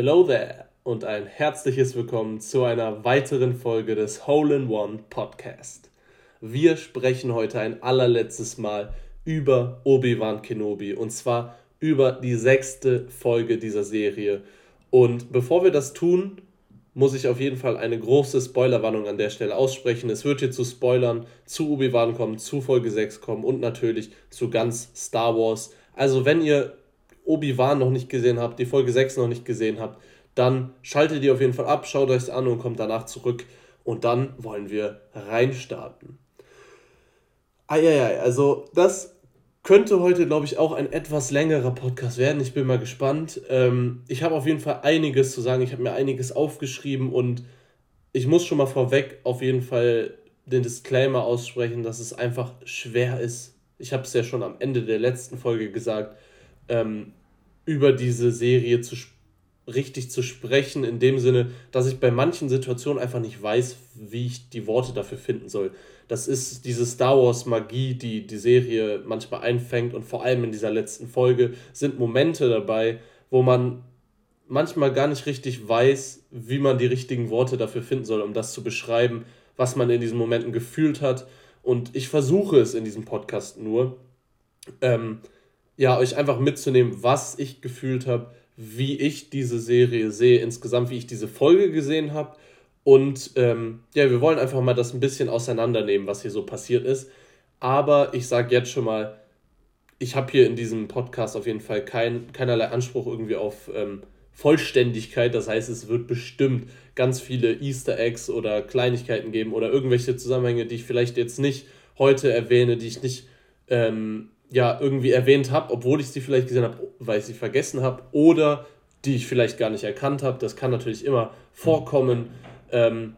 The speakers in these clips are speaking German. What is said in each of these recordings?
Hello there und ein herzliches Willkommen zu einer weiteren Folge des Hole in One Podcast. Wir sprechen heute ein allerletztes Mal über Obi-Wan Kenobi und zwar über die sechste Folge dieser Serie. Und bevor wir das tun, muss ich auf jeden Fall eine große Spoilerwarnung an der Stelle aussprechen. Es wird hier zu Spoilern zu Obi-Wan kommen, zu Folge 6 kommen und natürlich zu ganz Star Wars. Also wenn ihr Obi-Wan noch nicht gesehen habt, die Folge 6 noch nicht gesehen habt, dann schaltet ihr auf jeden Fall ab, schaut euch an und kommt danach zurück. Und dann wollen wir reinstarten. Eieiei, also das könnte heute, glaube ich, auch ein etwas längerer Podcast werden. Ich bin mal gespannt. Ähm, ich habe auf jeden Fall einiges zu sagen. Ich habe mir einiges aufgeschrieben und ich muss schon mal vorweg auf jeden Fall den Disclaimer aussprechen, dass es einfach schwer ist. Ich habe es ja schon am Ende der letzten Folge gesagt, ähm, über diese Serie zu richtig zu sprechen, in dem Sinne, dass ich bei manchen Situationen einfach nicht weiß, wie ich die Worte dafür finden soll. Das ist diese Star Wars Magie, die die Serie manchmal einfängt und vor allem in dieser letzten Folge sind Momente dabei, wo man manchmal gar nicht richtig weiß, wie man die richtigen Worte dafür finden soll, um das zu beschreiben, was man in diesen Momenten gefühlt hat. Und ich versuche es in diesem Podcast nur, ähm, ja, euch einfach mitzunehmen, was ich gefühlt habe, wie ich diese Serie sehe, insgesamt, wie ich diese Folge gesehen habe und ähm, ja, wir wollen einfach mal das ein bisschen auseinandernehmen, was hier so passiert ist. Aber ich sage jetzt schon mal, ich habe hier in diesem Podcast auf jeden Fall kein, keinerlei Anspruch irgendwie auf ähm, Vollständigkeit. Das heißt, es wird bestimmt ganz viele Easter Eggs oder Kleinigkeiten geben oder irgendwelche Zusammenhänge, die ich vielleicht jetzt nicht heute erwähne, die ich nicht ähm, ja, irgendwie erwähnt habe, obwohl ich sie vielleicht gesehen habe, weil ich sie vergessen habe oder die ich vielleicht gar nicht erkannt habe. Das kann natürlich immer vorkommen. Ähm,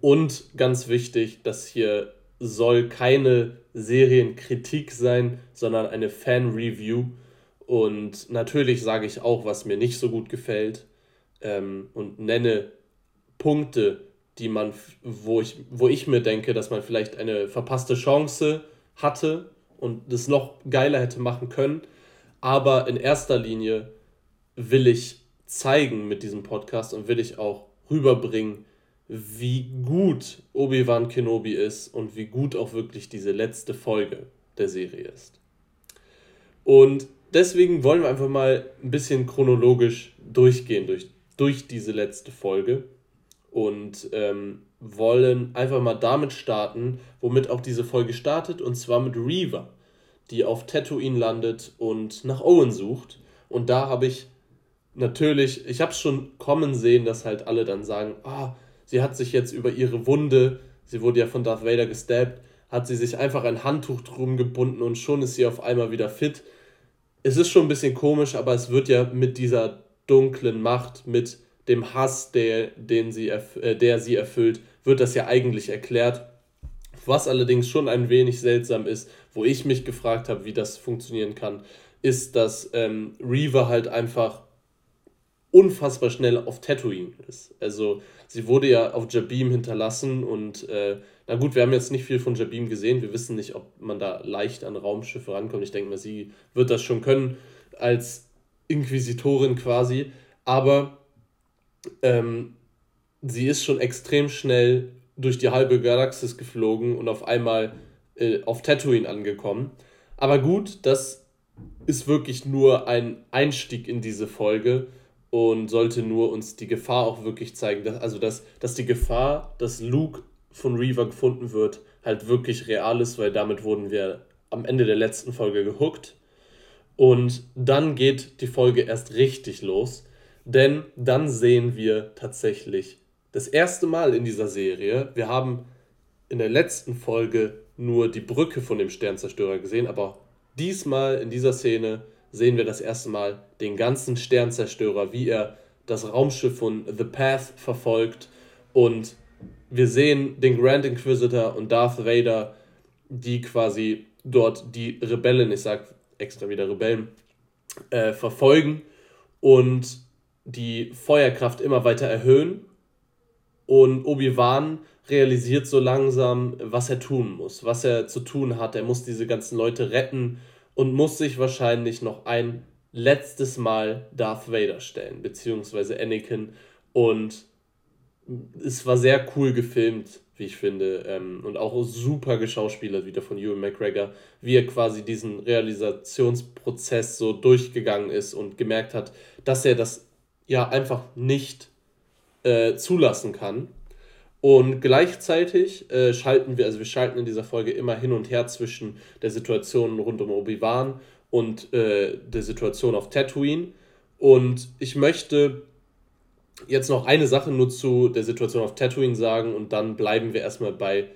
und ganz wichtig, das hier soll keine Serienkritik sein, sondern eine Fan-Review. Und natürlich sage ich auch, was mir nicht so gut gefällt ähm, und nenne Punkte, die man, wo ich, wo ich mir denke, dass man vielleicht eine verpasste Chance hatte und das noch geiler hätte machen können. Aber in erster Linie will ich zeigen mit diesem Podcast und will ich auch rüberbringen, wie gut Obi-Wan Kenobi ist und wie gut auch wirklich diese letzte Folge der Serie ist. Und deswegen wollen wir einfach mal ein bisschen chronologisch durchgehen durch, durch diese letzte Folge und ähm, wollen einfach mal damit starten, womit auch diese Folge startet, und zwar mit Reaver, die auf Tatooine landet und nach Owen sucht. Und da habe ich natürlich, ich habe es schon kommen sehen, dass halt alle dann sagen, ah, sie hat sich jetzt über ihre Wunde, sie wurde ja von Darth Vader gestabbt, hat sie sich einfach ein Handtuch drum gebunden und schon ist sie auf einmal wieder fit. Es ist schon ein bisschen komisch, aber es wird ja mit dieser dunklen Macht, mit dem Hass, der, den sie äh, der sie erfüllt, wird das ja eigentlich erklärt. Was allerdings schon ein wenig seltsam ist, wo ich mich gefragt habe, wie das funktionieren kann, ist, dass ähm, Reaver halt einfach unfassbar schnell auf Tatooine ist. Also sie wurde ja auf Jabim hinterlassen und äh, na gut, wir haben jetzt nicht viel von Jabim gesehen. Wir wissen nicht, ob man da leicht an Raumschiffe rankommt. Ich denke mal, sie wird das schon können als Inquisitorin quasi. Aber ähm, sie ist schon extrem schnell durch die halbe Galaxis geflogen und auf einmal äh, auf Tatooine angekommen. Aber gut, das ist wirklich nur ein Einstieg in diese Folge und sollte nur uns die Gefahr auch wirklich zeigen, dass, also dass, dass die Gefahr, dass Luke von Reaver gefunden wird, halt wirklich real ist, weil damit wurden wir am Ende der letzten Folge gehuckt. Und dann geht die Folge erst richtig los, denn dann sehen wir tatsächlich das erste Mal in dieser Serie, wir haben in der letzten Folge nur die Brücke von dem Sternzerstörer gesehen, aber diesmal in dieser Szene sehen wir das erste Mal den ganzen Sternzerstörer, wie er das Raumschiff von The Path verfolgt und wir sehen den Grand Inquisitor und Darth Vader, die quasi dort die Rebellen, ich sag extra wieder Rebellen, äh, verfolgen und die Feuerkraft immer weiter erhöhen. Und Obi-Wan realisiert so langsam, was er tun muss, was er zu tun hat. Er muss diese ganzen Leute retten und muss sich wahrscheinlich noch ein letztes Mal Darth Vader stellen, beziehungsweise Anakin. Und es war sehr cool gefilmt, wie ich finde, ähm, und auch super geschauspielert wieder von Ewan McGregor, wie er quasi diesen Realisationsprozess so durchgegangen ist und gemerkt hat, dass er das ja einfach nicht äh, zulassen kann. Und gleichzeitig äh, schalten wir, also wir schalten in dieser Folge immer hin und her zwischen der Situation rund um Obi-Wan und äh, der Situation auf Tatooine. Und ich möchte jetzt noch eine Sache nur zu der Situation auf Tatooine sagen und dann bleiben wir erstmal bei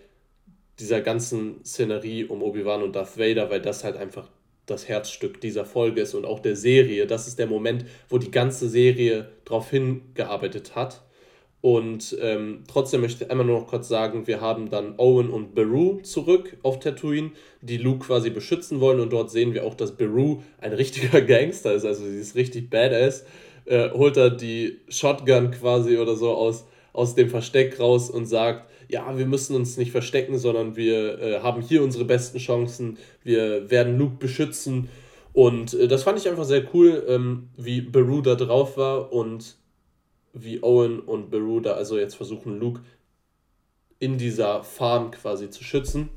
dieser ganzen Szenerie um Obi-Wan und Darth Vader, weil das halt einfach das Herzstück dieser Folge ist und auch der Serie. Das ist der Moment, wo die ganze Serie darauf hingearbeitet hat. Und ähm, trotzdem möchte ich einmal nur noch kurz sagen, wir haben dann Owen und Beru zurück auf Tatooine, die Luke quasi beschützen wollen. Und dort sehen wir auch, dass Beru ein richtiger Gangster ist. Also sie ist richtig badass äh, holt er die Shotgun quasi oder so aus, aus dem Versteck raus und sagt, ja, wir müssen uns nicht verstecken, sondern wir äh, haben hier unsere besten Chancen, wir werden Luke beschützen. Und äh, das fand ich einfach sehr cool, ähm, wie Beru da drauf war und wie Owen und Beru da also jetzt versuchen, Luke in dieser Farm quasi zu schützen.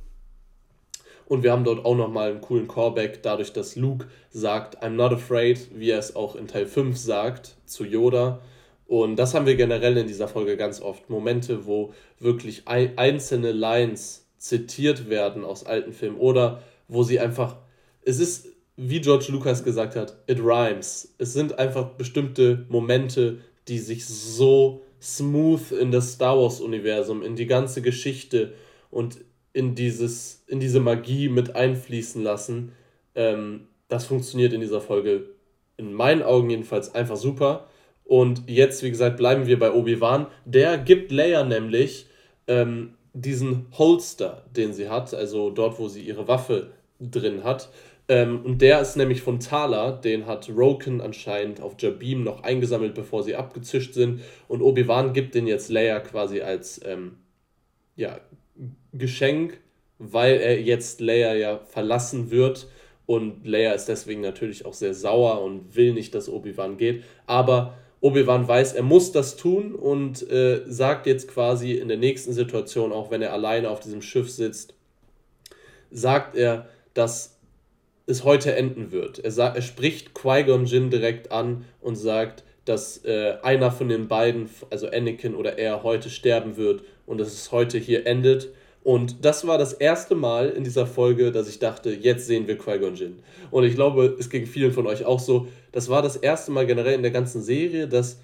Und wir haben dort auch nochmal einen coolen Callback, dadurch, dass Luke sagt, I'm not afraid, wie er es auch in Teil 5 sagt, zu Yoda. Und das haben wir generell in dieser Folge ganz oft. Momente, wo wirklich einzelne Lines zitiert werden aus alten Filmen oder wo sie einfach, es ist, wie George Lucas gesagt hat, it rhymes. Es sind einfach bestimmte Momente, die sich so smooth in das Star Wars-Universum, in die ganze Geschichte und in, dieses, in diese Magie mit einfließen lassen. Ähm, das funktioniert in dieser Folge in meinen Augen jedenfalls einfach super. Und jetzt, wie gesagt, bleiben wir bei Obi-Wan. Der gibt Leia nämlich ähm, diesen Holster, den sie hat, also dort, wo sie ihre Waffe drin hat. Ähm, und der ist nämlich von Thala, den hat Roken anscheinend auf Jabim noch eingesammelt, bevor sie abgezischt sind. Und Obi-Wan gibt den jetzt Leia quasi als ähm, ja, Geschenk, weil er jetzt Leia ja verlassen wird. Und Leia ist deswegen natürlich auch sehr sauer und will nicht, dass Obi-Wan geht. Aber Obi-Wan weiß, er muss das tun und äh, sagt jetzt quasi in der nächsten Situation, auch wenn er alleine auf diesem Schiff sitzt, sagt er, dass es heute enden wird. Er, sagt, er spricht Qui-Gon Jinn direkt an und sagt, dass äh, einer von den beiden, also Anakin oder er, heute sterben wird und dass es heute hier endet. Und das war das erste Mal in dieser Folge, dass ich dachte, jetzt sehen wir Qui-Gon Jinn. Und ich glaube, es ging vielen von euch auch so. Das war das erste Mal generell in der ganzen Serie, dass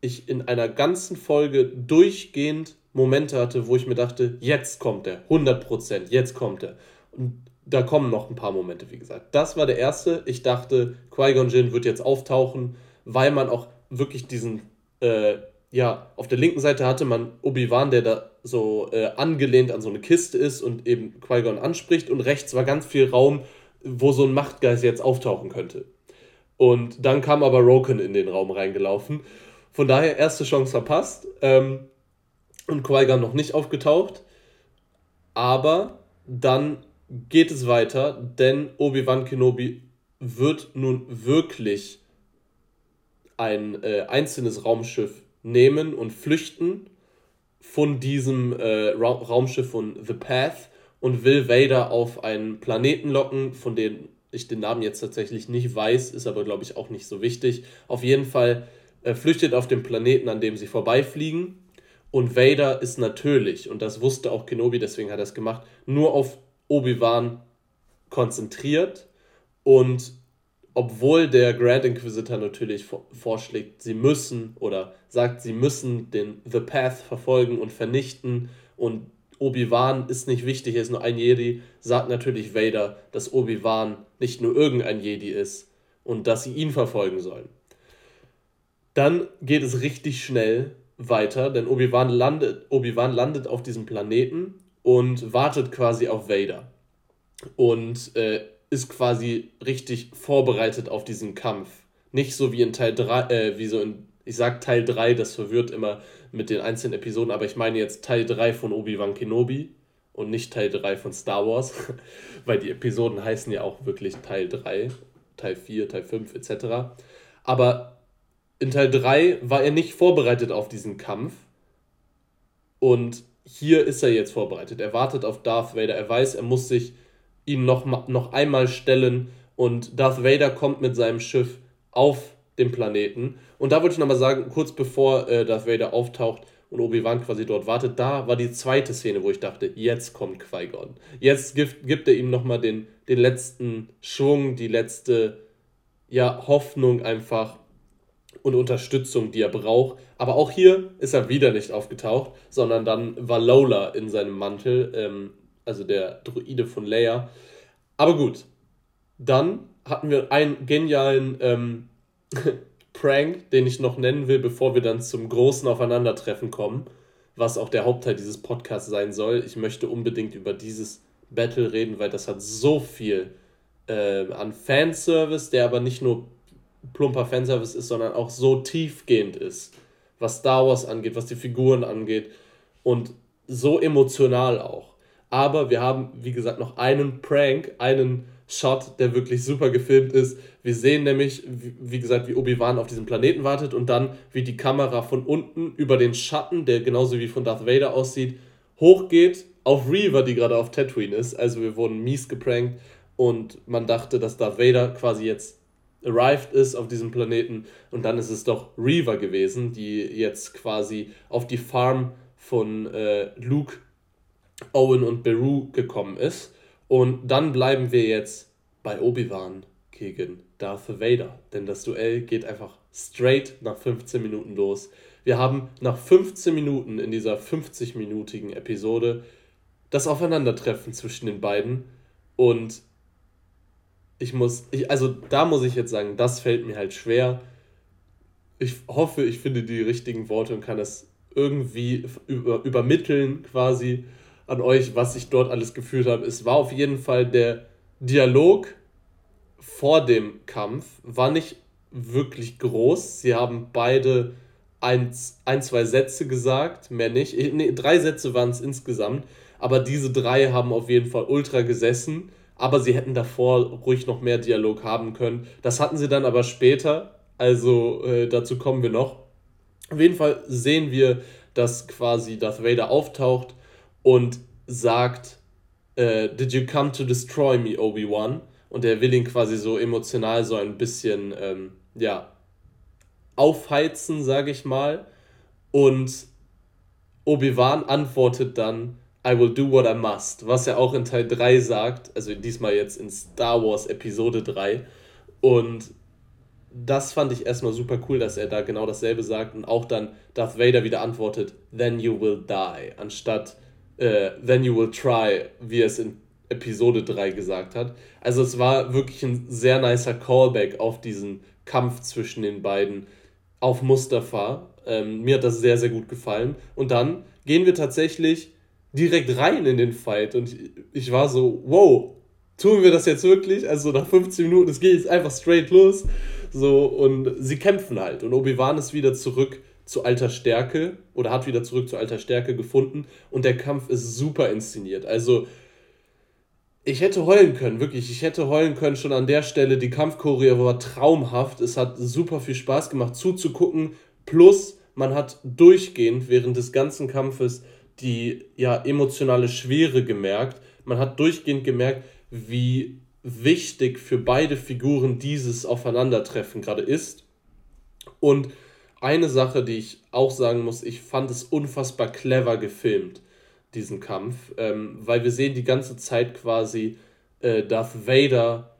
ich in einer ganzen Folge durchgehend Momente hatte, wo ich mir dachte, jetzt kommt er, 100%, jetzt kommt er. Und da kommen noch ein paar Momente, wie gesagt. Das war der erste. Ich dachte, Qui-Gon Jinn wird jetzt auftauchen, weil man auch wirklich diesen äh, ja, auf der linken Seite hatte man Obi-Wan, der da so äh, angelehnt an so eine Kiste ist und eben Qui-Gon anspricht und rechts war ganz viel Raum, wo so ein Machtgeist jetzt auftauchen könnte. Und dann kam aber Roken in den Raum reingelaufen. Von daher erste Chance verpasst ähm, und Qui-Gon noch nicht aufgetaucht. Aber dann geht es weiter, denn Obi-Wan Kenobi wird nun wirklich ein äh, einzelnes Raumschiff nehmen und flüchten von diesem äh, Ra Raumschiff von The Path und will Vader auf einen Planeten locken, von dem ich den Namen jetzt tatsächlich nicht weiß, ist aber glaube ich auch nicht so wichtig. Auf jeden Fall äh, flüchtet auf dem Planeten, an dem sie vorbeifliegen. Und Vader ist natürlich, und das wusste auch Kenobi, deswegen hat er es gemacht, nur auf Obi-Wan konzentriert und obwohl der Grand Inquisitor natürlich vorschlägt, sie müssen oder sagt, sie müssen den The Path verfolgen und vernichten und Obi-Wan ist nicht wichtig, er ist nur ein Jedi, sagt natürlich Vader, dass Obi-Wan nicht nur irgendein Jedi ist und dass sie ihn verfolgen sollen. Dann geht es richtig schnell weiter, denn Obi-Wan landet, Obi landet auf diesem Planeten und wartet quasi auf Vader. Und äh, ist quasi richtig vorbereitet auf diesen Kampf. Nicht so wie in Teil 3, äh, wie so in, ich sag Teil 3, das verwirrt immer mit den einzelnen Episoden, aber ich meine jetzt Teil 3 von Obi-Wan Kenobi und nicht Teil 3 von Star Wars, weil die Episoden heißen ja auch wirklich Teil 3. Teil 4, Teil 5 etc. Aber in Teil 3 war er nicht vorbereitet auf diesen Kampf. Und hier ist er jetzt vorbereitet. Er wartet auf Darth Vader. Er weiß, er muss sich ihm noch, noch einmal stellen. Und Darth Vader kommt mit seinem Schiff auf den Planeten. Und da wollte ich nochmal sagen, kurz bevor äh, Darth Vader auftaucht und Obi-Wan quasi dort wartet, da war die zweite Szene, wo ich dachte, jetzt kommt Qui-Gon. Jetzt gibt, gibt er ihm nochmal den, den letzten Schwung, die letzte ja, Hoffnung einfach und Unterstützung, die er braucht. Aber auch hier ist er wieder nicht aufgetaucht, sondern dann war Lola in seinem Mantel, ähm, also der Druide von Leia. Aber gut, dann hatten wir einen genialen ähm, Prank, den ich noch nennen will, bevor wir dann zum großen Aufeinandertreffen kommen, was auch der Hauptteil dieses Podcasts sein soll. Ich möchte unbedingt über dieses Battle reden, weil das hat so viel äh, an Fanservice, der aber nicht nur plumper Fanservice ist, sondern auch so tiefgehend ist, was Star Wars angeht, was die Figuren angeht und so emotional auch. Aber wir haben, wie gesagt, noch einen Prank, einen Shot, der wirklich super gefilmt ist. Wir sehen nämlich, wie gesagt, wie Obi-Wan auf diesem Planeten wartet und dann, wie die Kamera von unten über den Schatten, der genauso wie von Darth Vader aussieht, hochgeht auf Reaver, die gerade auf Tatooine ist. Also wir wurden mies geprankt und man dachte, dass Darth Vader quasi jetzt arrived ist auf diesem Planeten und dann ist es doch Reaver gewesen, die jetzt quasi auf die Farm von äh, Luke, Owen und Beru gekommen ist. Und dann bleiben wir jetzt bei Obi-Wan gegen Darth Vader, denn das Duell geht einfach straight nach 15 Minuten los. Wir haben nach 15 Minuten in dieser 50-minütigen Episode das Aufeinandertreffen zwischen den beiden und ich muss, ich, also da muss ich jetzt sagen, das fällt mir halt schwer. Ich hoffe, ich finde die richtigen Worte und kann es irgendwie über, übermitteln quasi an euch, was ich dort alles gefühlt habe. Es war auf jeden Fall der Dialog vor dem Kampf, war nicht wirklich groß. Sie haben beide ein, ein zwei Sätze gesagt, mehr nicht. Nee, drei Sätze waren es insgesamt, aber diese drei haben auf jeden Fall ultra gesessen aber sie hätten davor ruhig noch mehr Dialog haben können. Das hatten sie dann aber später, also äh, dazu kommen wir noch. Auf jeden Fall sehen wir, dass quasi Darth Vader auftaucht und sagt, äh, Did you come to destroy me, Obi-Wan? Und er will ihn quasi so emotional so ein bisschen, ähm, ja, aufheizen, sage ich mal. Und Obi-Wan antwortet dann, I will do what I must, was er auch in Teil 3 sagt, also diesmal jetzt in Star Wars Episode 3. Und das fand ich erstmal super cool, dass er da genau dasselbe sagt und auch dann Darth Vader wieder antwortet, then you will die, anstatt äh, then you will try, wie er es in Episode 3 gesagt hat. Also es war wirklich ein sehr nicer Callback auf diesen Kampf zwischen den beiden auf Mustafa. Ähm, mir hat das sehr, sehr gut gefallen. Und dann gehen wir tatsächlich direkt rein in den Fight und ich war so, wow, tun wir das jetzt wirklich? Also nach 15 Minuten, es geht jetzt einfach straight los. So, und sie kämpfen halt. Und Obi-Wan ist wieder zurück zu alter Stärke oder hat wieder zurück zu alter Stärke gefunden. Und der Kampf ist super inszeniert. Also, ich hätte heulen können, wirklich. Ich hätte heulen können schon an der Stelle. Die Kampfchoreo war traumhaft. Es hat super viel Spaß gemacht zuzugucken. Plus, man hat durchgehend während des ganzen Kampfes die ja emotionale Schwere gemerkt. Man hat durchgehend gemerkt, wie wichtig für beide Figuren dieses Aufeinandertreffen gerade ist. Und eine Sache, die ich auch sagen muss, ich fand es unfassbar clever gefilmt, diesen Kampf, ähm, weil wir sehen die ganze Zeit quasi äh, Darth Vader.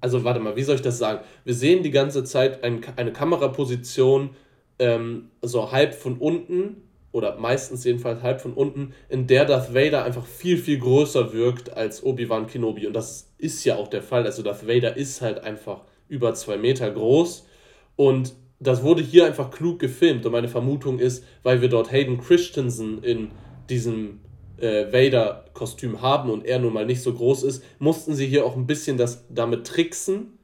Also warte mal, wie soll ich das sagen? Wir sehen die ganze Zeit ein, eine Kameraposition ähm, so halb von unten oder meistens jedenfalls halb von unten, in der Darth Vader einfach viel, viel größer wirkt als Obi-Wan Kenobi. Und das ist ja auch der Fall. Also Darth Vader ist halt einfach über zwei Meter groß. Und das wurde hier einfach klug gefilmt. Und meine Vermutung ist, weil wir dort Hayden Christensen in diesem äh, Vader-Kostüm haben und er nun mal nicht so groß ist, mussten sie hier auch ein bisschen das damit tricksen,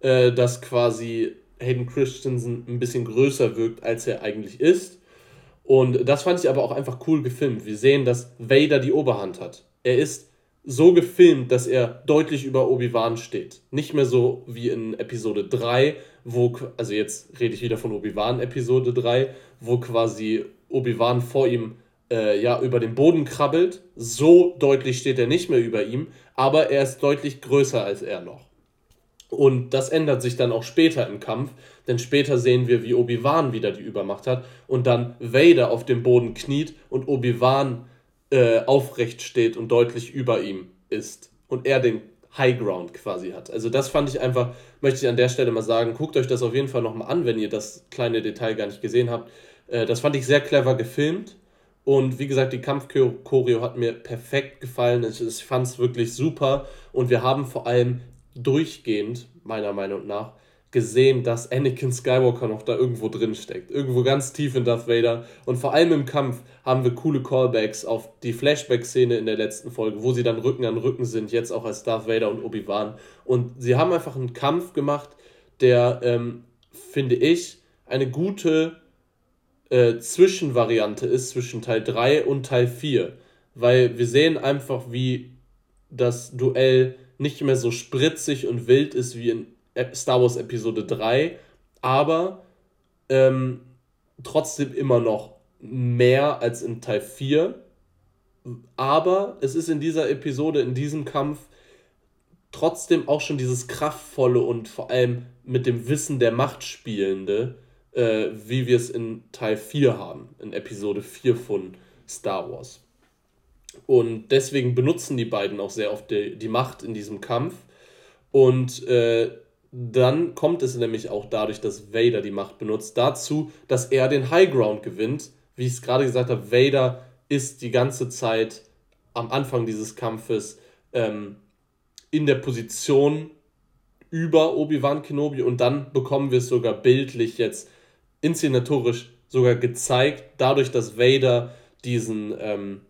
äh, dass quasi Hayden Christensen ein bisschen größer wirkt, als er eigentlich ist. Und das fand ich aber auch einfach cool gefilmt. Wir sehen, dass Vader die Oberhand hat. Er ist so gefilmt, dass er deutlich über Obi-Wan steht. Nicht mehr so wie in Episode 3, wo, also jetzt rede ich wieder von Obi-Wan Episode 3, wo quasi Obi-Wan vor ihm äh, ja über den Boden krabbelt. So deutlich steht er nicht mehr über ihm, aber er ist deutlich größer als er noch. Und das ändert sich dann auch später im Kampf, denn später sehen wir, wie Obi-Wan wieder die Übermacht hat und dann Vader auf dem Boden kniet und Obi-Wan äh, aufrecht steht und deutlich über ihm ist und er den High Ground quasi hat. Also das fand ich einfach, möchte ich an der Stelle mal sagen, guckt euch das auf jeden Fall nochmal an, wenn ihr das kleine Detail gar nicht gesehen habt. Äh, das fand ich sehr clever gefilmt und wie gesagt, die Kampfchoreo hat mir perfekt gefallen. Ich, ich fand es wirklich super und wir haben vor allem durchgehend, meiner Meinung nach, gesehen, dass Anakin Skywalker noch da irgendwo drin steckt. Irgendwo ganz tief in Darth Vader. Und vor allem im Kampf haben wir coole Callbacks auf die Flashback-Szene in der letzten Folge, wo sie dann Rücken an Rücken sind, jetzt auch als Darth Vader und Obi-Wan. Und sie haben einfach einen Kampf gemacht, der, ähm, finde ich, eine gute äh, Zwischenvariante ist zwischen Teil 3 und Teil 4. Weil wir sehen einfach, wie das Duell nicht mehr so spritzig und wild ist wie in Star Wars Episode 3, aber ähm, trotzdem immer noch mehr als in Teil 4. Aber es ist in dieser Episode, in diesem Kampf, trotzdem auch schon dieses kraftvolle und vor allem mit dem Wissen der Macht spielende, äh, wie wir es in Teil 4 haben, in Episode 4 von Star Wars. Und deswegen benutzen die beiden auch sehr oft die, die Macht in diesem Kampf. Und äh, dann kommt es nämlich auch dadurch, dass Vader die Macht benutzt, dazu, dass er den High Ground gewinnt. Wie ich es gerade gesagt habe, Vader ist die ganze Zeit am Anfang dieses Kampfes ähm, in der Position über Obi-Wan Kenobi und dann bekommen wir es sogar bildlich jetzt inszenatorisch sogar gezeigt, dadurch, dass Vader diesen ähm,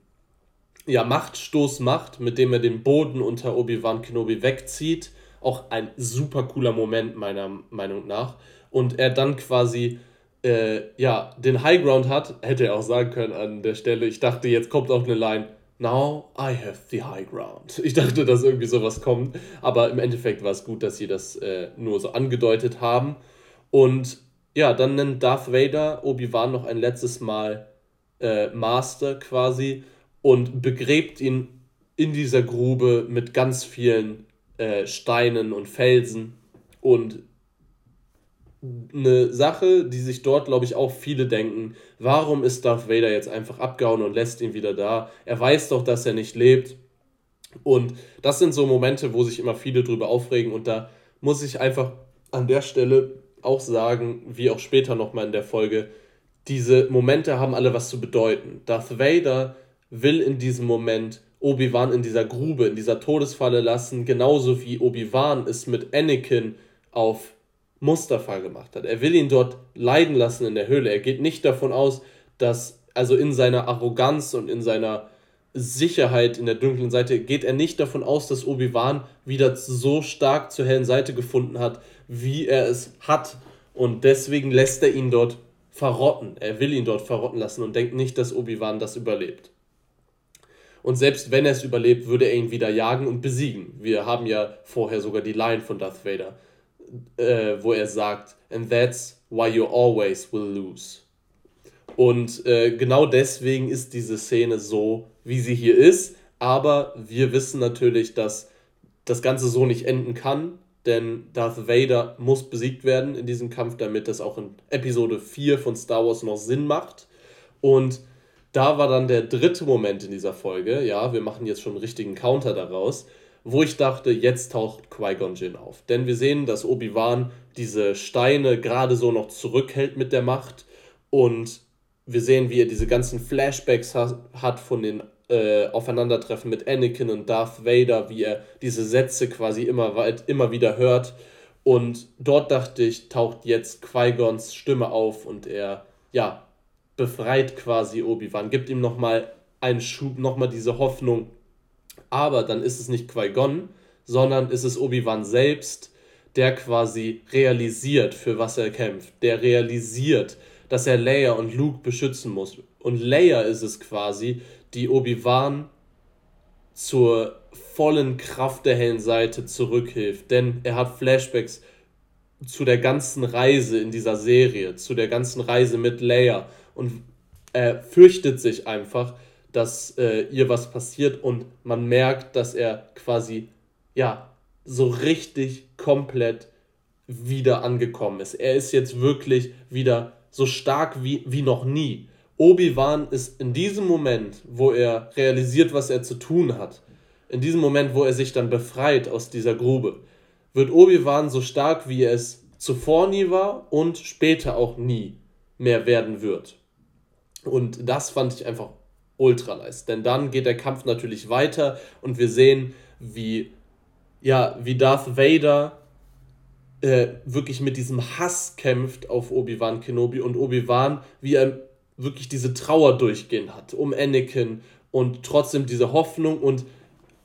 ja, Machtstoß macht, mit dem er den Boden unter Obi-Wan Kenobi wegzieht auch ein super cooler Moment, meiner Meinung nach. Und er dann quasi äh, ja, den High Ground hat, hätte er auch sagen können an der Stelle. Ich dachte, jetzt kommt auch eine Line. Now I have the high ground. Ich dachte, dass irgendwie sowas kommt. Aber im Endeffekt war es gut, dass sie das äh, nur so angedeutet haben. Und ja, dann nennt Darth Vader Obi-Wan noch ein letztes Mal äh, Master quasi und begräbt ihn in dieser Grube mit ganz vielen äh, Steinen und Felsen. Und eine Sache, die sich dort, glaube ich, auch viele denken, warum ist Darth Vader jetzt einfach abgehauen und lässt ihn wieder da? Er weiß doch, dass er nicht lebt. Und das sind so Momente, wo sich immer viele drüber aufregen. Und da muss ich einfach an der Stelle auch sagen, wie auch später nochmal in der Folge, diese Momente haben alle was zu bedeuten. Darth Vader will in diesem Moment Obi-Wan in dieser Grube, in dieser Todesfalle lassen, genauso wie Obi-Wan es mit Anakin auf Mustafa gemacht hat. Er will ihn dort leiden lassen in der Höhle. Er geht nicht davon aus, dass, also in seiner Arroganz und in seiner Sicherheit in der dunklen Seite, geht er nicht davon aus, dass Obi-Wan wieder so stark zur hellen Seite gefunden hat, wie er es hat. Und deswegen lässt er ihn dort verrotten. Er will ihn dort verrotten lassen und denkt nicht, dass Obi-Wan das überlebt. Und selbst wenn er es überlebt, würde er ihn wieder jagen und besiegen. Wir haben ja vorher sogar die Line von Darth Vader, äh, wo er sagt, and that's why you always will lose. Und äh, genau deswegen ist diese Szene so, wie sie hier ist. Aber wir wissen natürlich, dass das Ganze so nicht enden kann, denn Darth Vader muss besiegt werden in diesem Kampf, damit das auch in Episode 4 von Star Wars noch Sinn macht. Und da war dann der dritte Moment in dieser Folge, ja, wir machen jetzt schon einen richtigen Counter daraus, wo ich dachte, jetzt taucht Qui-Gon Jinn auf. Denn wir sehen, dass Obi-Wan diese Steine gerade so noch zurückhält mit der Macht und wir sehen, wie er diese ganzen Flashbacks hat von den äh, Aufeinandertreffen mit Anakin und Darth Vader, wie er diese Sätze quasi immer, weit, immer wieder hört. Und dort dachte ich, taucht jetzt Qui-Gons Stimme auf und er, ja, befreit quasi Obi-Wan, gibt ihm nochmal einen Schub, nochmal diese Hoffnung. Aber dann ist es nicht Qui-Gon, sondern ist es Obi-Wan selbst, der quasi realisiert, für was er kämpft. Der realisiert, dass er Leia und Luke beschützen muss. Und Leia ist es quasi, die Obi-Wan zur vollen Kraft der hellen Seite zurückhilft. Denn er hat Flashbacks zu der ganzen Reise in dieser Serie, zu der ganzen Reise mit Leia und er fürchtet sich einfach, dass äh, ihr was passiert und man merkt, dass er quasi ja so richtig komplett wieder angekommen ist. Er ist jetzt wirklich wieder so stark wie, wie noch nie. Obi-Wan ist in diesem Moment, wo er realisiert, was er zu tun hat, in diesem Moment, wo er sich dann befreit aus dieser Grube, wird Obi-Wan so stark, wie er es zuvor nie war und später auch nie mehr werden wird. Und das fand ich einfach ultra nice. Denn dann geht der Kampf natürlich weiter und wir sehen, wie, ja, wie Darth Vader äh, wirklich mit diesem Hass kämpft auf Obi-Wan Kenobi und Obi-Wan, wie er wirklich diese Trauer durchgehen hat um Anakin und trotzdem diese Hoffnung und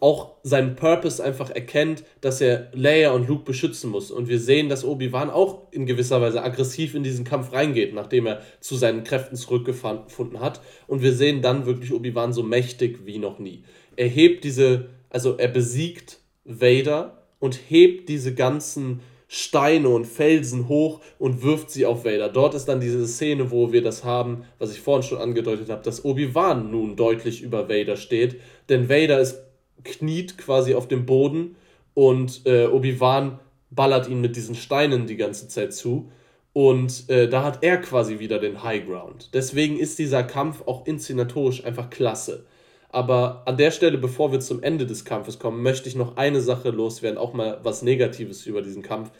auch seinen Purpose einfach erkennt, dass er Leia und Luke beschützen muss. Und wir sehen, dass Obi-Wan auch in gewisser Weise aggressiv in diesen Kampf reingeht, nachdem er zu seinen Kräften zurückgefunden hat. Und wir sehen dann wirklich Obi-Wan so mächtig wie noch nie. Er hebt diese, also er besiegt Vader und hebt diese ganzen Steine und Felsen hoch und wirft sie auf Vader. Dort ist dann diese Szene, wo wir das haben, was ich vorhin schon angedeutet habe, dass Obi-Wan nun deutlich über Vader steht. Denn Vader ist kniet quasi auf dem Boden und äh, Obi-Wan ballert ihn mit diesen Steinen die ganze Zeit zu. Und äh, da hat er quasi wieder den High Ground. Deswegen ist dieser Kampf auch inszenatorisch einfach klasse. Aber an der Stelle, bevor wir zum Ende des Kampfes kommen, möchte ich noch eine Sache loswerden, auch mal was Negatives über diesen Kampf,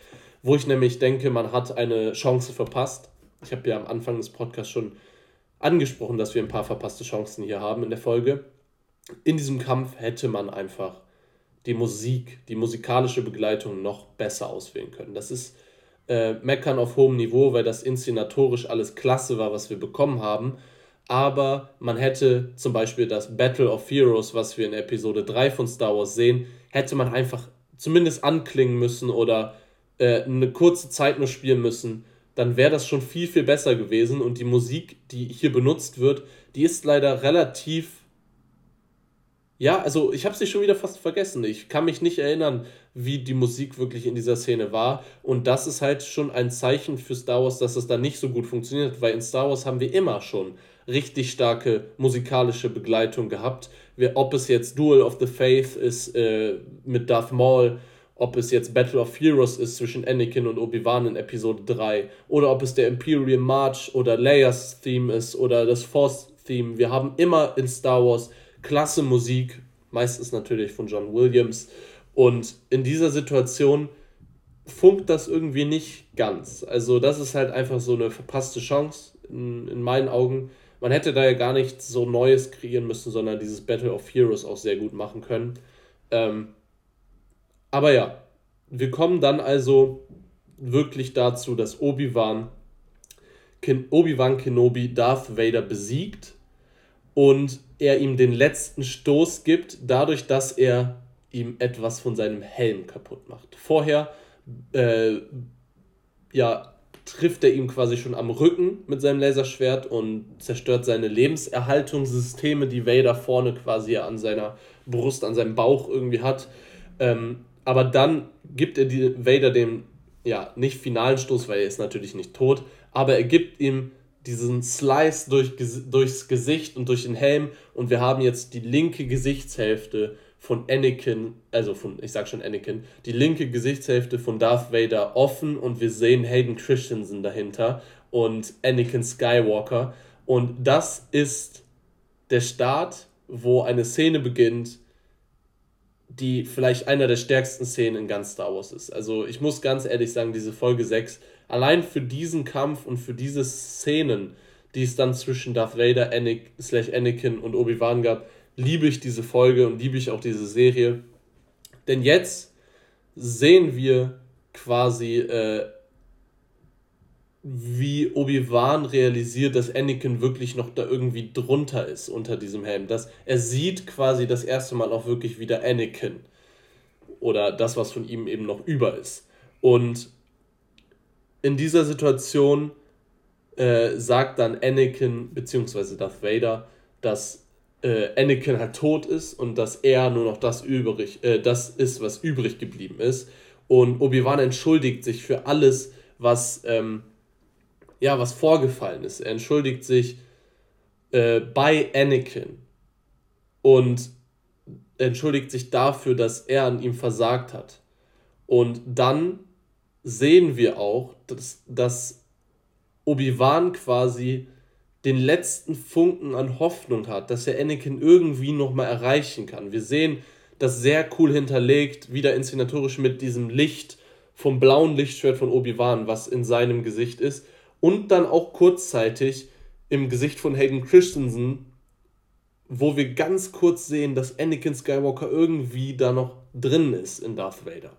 wo ich nämlich denke, man hat eine Chance verpasst. Ich habe ja am Anfang des Podcasts schon angesprochen, dass wir ein paar verpasste Chancen hier haben in der Folge in diesem Kampf hätte man einfach die Musik, die musikalische Begleitung noch besser auswählen können. Das ist äh, Meckern auf hohem Niveau, weil das inszenatorisch alles klasse war, was wir bekommen haben. Aber man hätte zum Beispiel das Battle of Heroes, was wir in Episode 3 von Star Wars sehen, hätte man einfach zumindest anklingen müssen oder äh, eine kurze Zeit nur spielen müssen. Dann wäre das schon viel, viel besser gewesen. Und die Musik, die hier benutzt wird, die ist leider relativ ja, also ich habe sie schon wieder fast vergessen. Ich kann mich nicht erinnern, wie die Musik wirklich in dieser Szene war. Und das ist halt schon ein Zeichen für Star Wars, dass es da nicht so gut funktioniert, weil in Star Wars haben wir immer schon richtig starke musikalische Begleitung gehabt. Wir, ob es jetzt Duel of the Faith ist äh, mit Darth Maul, ob es jetzt Battle of Heroes ist zwischen Anakin und Obi-Wan in Episode 3, oder ob es der Imperial March oder Leia's Theme ist oder das Force Theme. Wir haben immer in Star Wars klasse Musik, meistens natürlich von John Williams. Und in dieser Situation funkt das irgendwie nicht ganz. Also das ist halt einfach so eine verpasste Chance in, in meinen Augen. Man hätte da ja gar nichts so Neues kreieren müssen, sondern dieses Battle of Heroes auch sehr gut machen können. Ähm, aber ja, wir kommen dann also wirklich dazu, dass Obi-Wan Obi-Wan Kenobi Darth Vader besiegt und er ihm den letzten Stoß gibt, dadurch, dass er ihm etwas von seinem Helm kaputt macht. Vorher äh, ja, trifft er ihm quasi schon am Rücken mit seinem Laserschwert und zerstört seine Lebenserhaltungssysteme, die Vader vorne quasi an seiner Brust, an seinem Bauch irgendwie hat. Ähm, aber dann gibt er die Vader den, ja, nicht finalen Stoß, weil er ist natürlich nicht tot, aber er gibt ihm diesen Slice durch, durchs Gesicht und durch den Helm. Und wir haben jetzt die linke Gesichtshälfte von Anakin, also von, ich sag schon Anakin, die linke Gesichtshälfte von Darth Vader offen. Und wir sehen Hayden Christensen dahinter und Anakin Skywalker. Und das ist der Start, wo eine Szene beginnt, die vielleicht einer der stärksten Szenen in ganz Star Wars ist. Also ich muss ganz ehrlich sagen, diese Folge 6 allein für diesen Kampf und für diese Szenen, die es dann zwischen Darth Vader, Anakin, und Obi-Wan gab, liebe ich diese Folge und liebe ich auch diese Serie. Denn jetzt sehen wir quasi, äh, wie Obi-Wan realisiert, dass Anakin wirklich noch da irgendwie drunter ist unter diesem Helm. Dass er sieht quasi das erste Mal auch wirklich wieder Anakin. Oder das, was von ihm eben noch über ist. Und in dieser Situation äh, sagt dann Anakin bzw. Darth Vader, dass äh, Anakin halt tot ist und dass er nur noch das übrig, äh, das ist, was übrig geblieben ist. Und Obi-Wan entschuldigt sich für alles, was, ähm, ja, was vorgefallen ist. Er entschuldigt sich äh, bei Anakin und entschuldigt sich dafür, dass er an ihm versagt hat. Und dann sehen wir auch, dass, dass Obi-Wan quasi den letzten Funken an Hoffnung hat, dass er Anakin irgendwie nochmal erreichen kann. Wir sehen das sehr cool hinterlegt, wieder inszenatorisch mit diesem Licht vom blauen Lichtschwert von Obi-Wan, was in seinem Gesicht ist. Und dann auch kurzzeitig im Gesicht von Hayden Christensen, wo wir ganz kurz sehen, dass Anakin Skywalker irgendwie da noch drin ist in Darth Vader.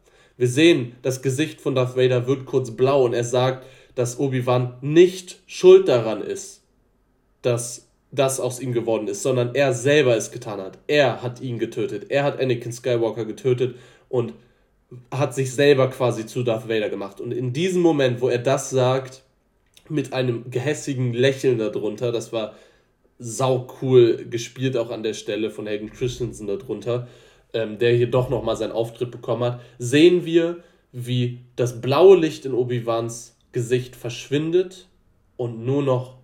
Wir sehen, das Gesicht von Darth Vader wird kurz blau und er sagt, dass Obi-Wan nicht schuld daran ist, dass das aus ihm geworden ist, sondern er selber es getan hat. Er hat ihn getötet. Er hat Anakin Skywalker getötet und hat sich selber quasi zu Darth Vader gemacht. Und in diesem Moment, wo er das sagt, mit einem gehässigen Lächeln darunter, das war sau cool gespielt auch an der Stelle von Hayden Christensen darunter, ähm, der hier doch nochmal seinen Auftritt bekommen hat, sehen wir, wie das blaue Licht in Obi-Wans Gesicht verschwindet und nur noch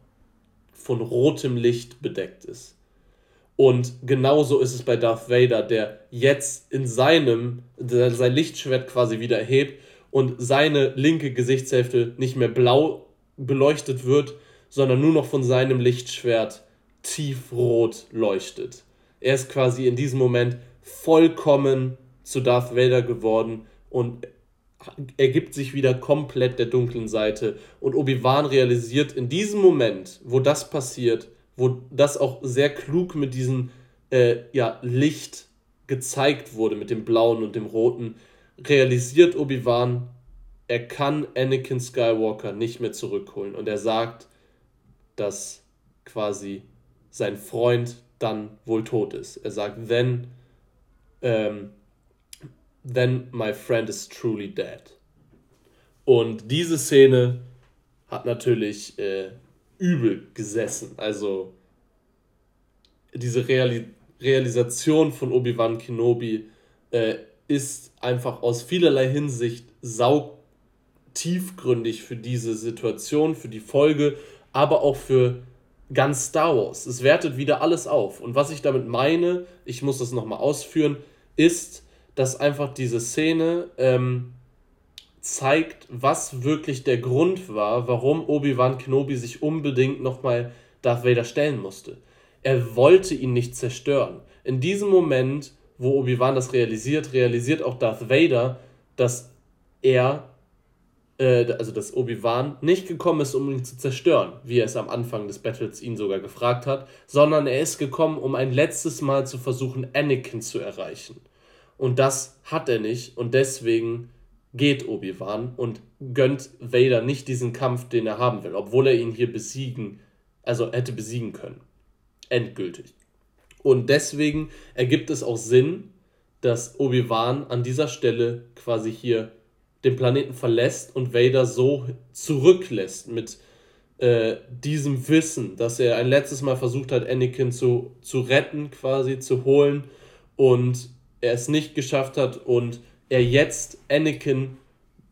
von rotem Licht bedeckt ist. Und genauso ist es bei Darth Vader, der jetzt in seinem, sein Lichtschwert quasi wieder erhebt und seine linke Gesichtshälfte nicht mehr blau beleuchtet wird, sondern nur noch von seinem Lichtschwert tiefrot leuchtet. Er ist quasi in diesem Moment vollkommen zu Darth Vader geworden und ergibt sich wieder komplett der dunklen Seite. Und Obi-Wan realisiert in diesem Moment, wo das passiert, wo das auch sehr klug mit diesem äh, ja, Licht gezeigt wurde, mit dem blauen und dem roten, realisiert Obi-Wan, er kann Anakin Skywalker nicht mehr zurückholen. Und er sagt, dass quasi sein Freund dann wohl tot ist. Er sagt, then ähm, then my friend is truly dead. Und diese Szene hat natürlich äh, übel gesessen. Also diese Reali Realisation von Obi-Wan Kenobi äh, ist einfach aus vielerlei Hinsicht sau tiefgründig für diese Situation, für die Folge, aber auch für ganz Star Wars. Es wertet wieder alles auf. Und was ich damit meine, ich muss das nochmal ausführen, ist, dass einfach diese Szene ähm, zeigt, was wirklich der Grund war, warum Obi-Wan Kenobi sich unbedingt nochmal Darth Vader stellen musste. Er wollte ihn nicht zerstören. In diesem Moment, wo Obi-Wan das realisiert, realisiert auch Darth Vader, dass er, äh, also dass Obi-Wan nicht gekommen ist, um ihn zu zerstören, wie er es am Anfang des Battles ihn sogar gefragt hat, sondern er ist gekommen, um ein letztes Mal zu versuchen, Anakin zu erreichen. Und das hat er nicht und deswegen geht Obi-Wan und gönnt Vader nicht diesen Kampf, den er haben will, obwohl er ihn hier besiegen, also hätte besiegen können. Endgültig. Und deswegen ergibt es auch Sinn, dass Obi-Wan an dieser Stelle quasi hier den Planeten verlässt und Vader so zurücklässt mit äh, diesem Wissen, dass er ein letztes Mal versucht hat, Anakin zu, zu retten, quasi zu holen und er es nicht geschafft hat und er jetzt Anakin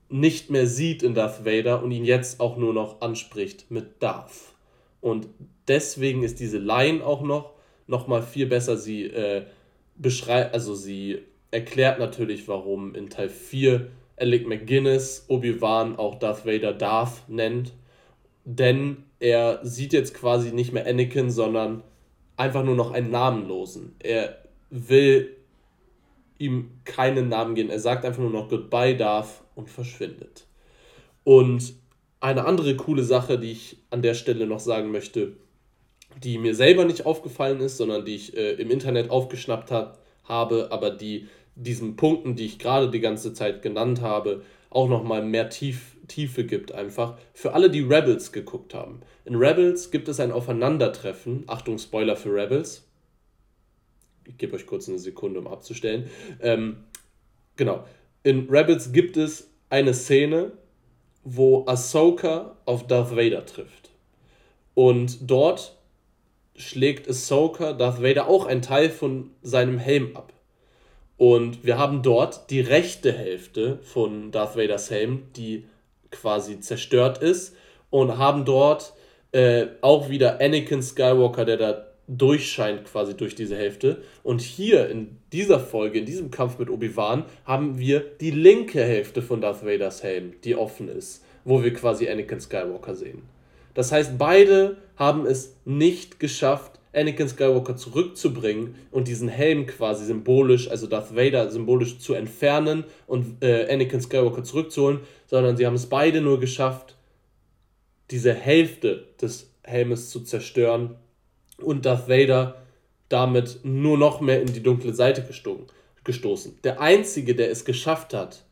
nicht mehr sieht in Darth Vader und ihn jetzt auch nur noch anspricht mit Darth. Und deswegen ist diese Line auch noch, noch mal viel besser. Sie äh, beschreibt, also sie erklärt natürlich, warum in Teil 4 Alec McGuinness Obi-Wan auch Darth Vader Darth nennt. Denn er sieht jetzt quasi nicht mehr Anakin, sondern einfach nur noch einen Namenlosen. Er will ihm keinen Namen geben. Er sagt einfach nur noch Goodbye, Darth und verschwindet. Und eine andere coole Sache, die ich an der Stelle noch sagen möchte, die mir selber nicht aufgefallen ist, sondern die ich äh, im Internet aufgeschnappt hab, habe, aber die diesen Punkten, die ich gerade die ganze Zeit genannt habe, auch nochmal mehr Tief, Tiefe gibt einfach. Für alle, die Rebels geguckt haben. In Rebels gibt es ein Aufeinandertreffen, Achtung Spoiler für Rebels, ich gebe euch kurz eine Sekunde, um abzustellen. Ähm, genau. In Rebels gibt es eine Szene, wo Ahsoka auf Darth Vader trifft. Und dort schlägt Ahsoka Darth Vader auch einen Teil von seinem Helm ab. Und wir haben dort die rechte Hälfte von Darth Vaders Helm, die quasi zerstört ist, und haben dort äh, auch wieder Anakin Skywalker, der da durchscheint quasi durch diese Hälfte. Und hier in dieser Folge, in diesem Kampf mit Obi-Wan, haben wir die linke Hälfte von Darth Vaders Helm, die offen ist, wo wir quasi Anakin Skywalker sehen. Das heißt, beide haben es nicht geschafft, Anakin Skywalker zurückzubringen und diesen Helm quasi symbolisch, also Darth Vader symbolisch zu entfernen und äh, Anakin Skywalker zurückzuholen, sondern sie haben es beide nur geschafft, diese Hälfte des Helmes zu zerstören und Darth Vader damit nur noch mehr in die dunkle Seite gestoßen. Der einzige, der es geschafft hat,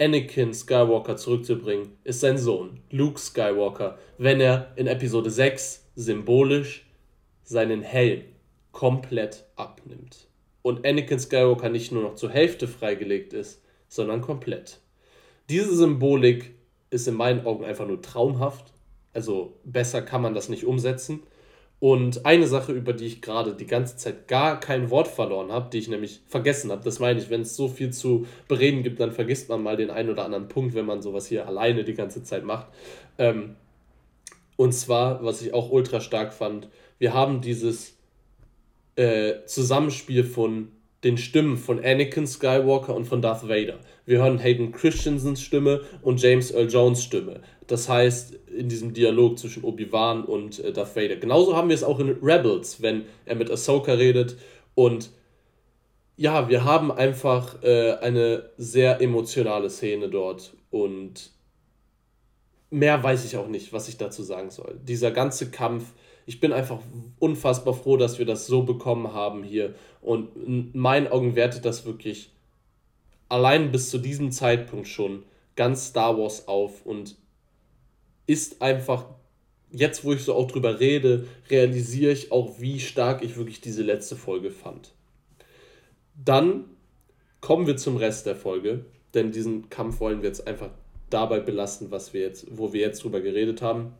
Anakin Skywalker zurückzubringen, ist sein Sohn, Luke Skywalker, wenn er in Episode 6 symbolisch seinen Helm komplett abnimmt. Und Anakin Skywalker nicht nur noch zur Hälfte freigelegt ist, sondern komplett. Diese Symbolik ist in meinen Augen einfach nur traumhaft. Also besser kann man das nicht umsetzen. Und eine Sache, über die ich gerade die ganze Zeit gar kein Wort verloren habe, die ich nämlich vergessen habe, das meine ich, wenn es so viel zu bereden gibt, dann vergisst man mal den einen oder anderen Punkt, wenn man sowas hier alleine die ganze Zeit macht. Ähm, und zwar, was ich auch ultra stark fand, wir haben dieses äh, Zusammenspiel von den Stimmen von Anakin Skywalker und von Darth Vader. Wir hören Hayden Christensens Stimme und James Earl Jones Stimme. Das heißt, in diesem Dialog zwischen Obi-Wan und äh, Darth Vader. Genauso haben wir es auch in Rebels, wenn er mit Ahsoka redet. Und ja, wir haben einfach äh, eine sehr emotionale Szene dort. Und mehr weiß ich auch nicht, was ich dazu sagen soll. Dieser ganze Kampf ich bin einfach unfassbar froh, dass wir das so bekommen haben hier. Und in meinen Augen wertet das wirklich allein bis zu diesem Zeitpunkt schon ganz Star Wars auf und ist einfach, jetzt wo ich so auch drüber rede, realisiere ich auch, wie stark ich wirklich diese letzte Folge fand. Dann kommen wir zum Rest der Folge, denn diesen Kampf wollen wir jetzt einfach dabei belassen, was wir jetzt, wo wir jetzt drüber geredet haben